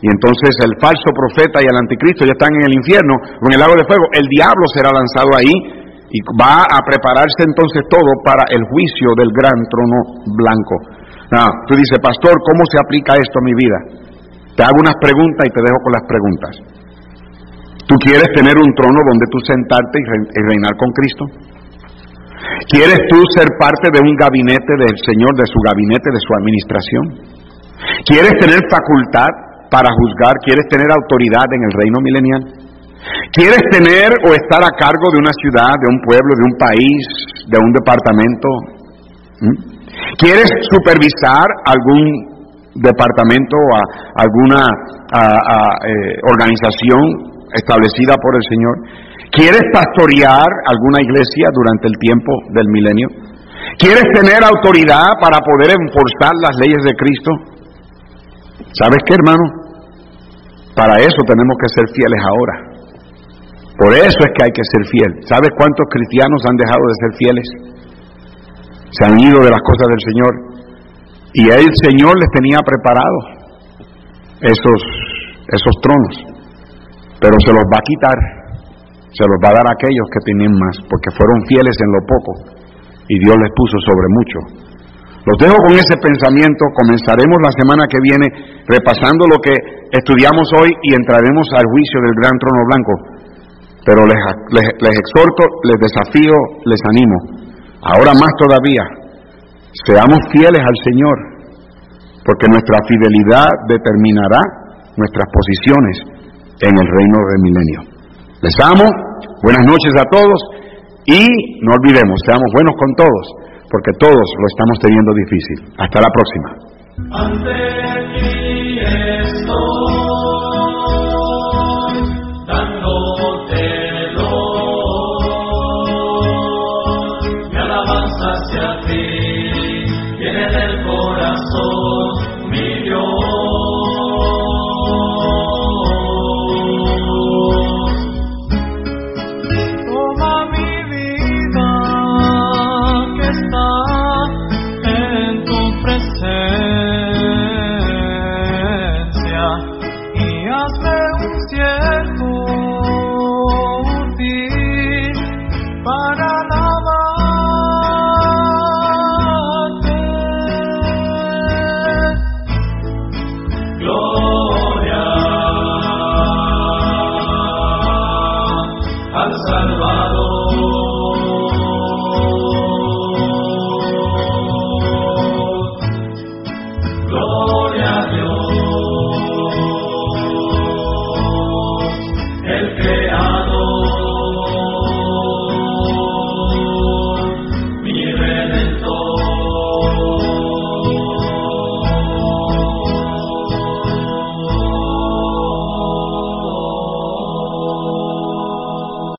y entonces el falso profeta y el anticristo ya están en el infierno, con el lago de fuego, el diablo será lanzado ahí y va a prepararse entonces todo para el juicio del gran trono blanco. Ah, tú dices, pastor, ¿cómo se aplica esto a mi vida? Te hago unas preguntas y te dejo con las preguntas. ¿Tú quieres tener un trono donde tú sentarte y reinar con Cristo? ¿Quieres tú ser parte de un gabinete del Señor, de su gabinete, de su administración? ¿Quieres tener facultad para juzgar? ¿Quieres tener autoridad en el reino milenial? ¿Quieres tener o estar a cargo de una ciudad, de un pueblo, de un país, de un departamento? ¿Mm? ¿Quieres supervisar algún departamento o alguna eh, organización establecida por el Señor? ¿Quieres pastorear alguna iglesia durante el tiempo del milenio? ¿Quieres tener autoridad para poder enforzar las leyes de Cristo? ¿Sabes qué, hermano? Para eso tenemos que ser fieles ahora. Por eso es que hay que ser fiel. ¿Sabes cuántos cristianos han dejado de ser fieles? Se han ido de las cosas del Señor. Y el Señor les tenía preparados esos esos tronos, pero se los va a quitar, se los va a dar a aquellos que tienen más, porque fueron fieles en lo poco y Dios les puso sobre mucho. Los dejo con ese pensamiento, comenzaremos la semana que viene repasando lo que estudiamos hoy y entraremos al juicio del gran trono blanco. Pero les, les exhorto, les desafío, les animo, ahora más todavía, seamos fieles al Señor, porque nuestra fidelidad determinará nuestras posiciones en el reino del milenio. Les amo, buenas noches a todos y no olvidemos, seamos buenos con todos, porque todos lo estamos teniendo difícil. Hasta la próxima.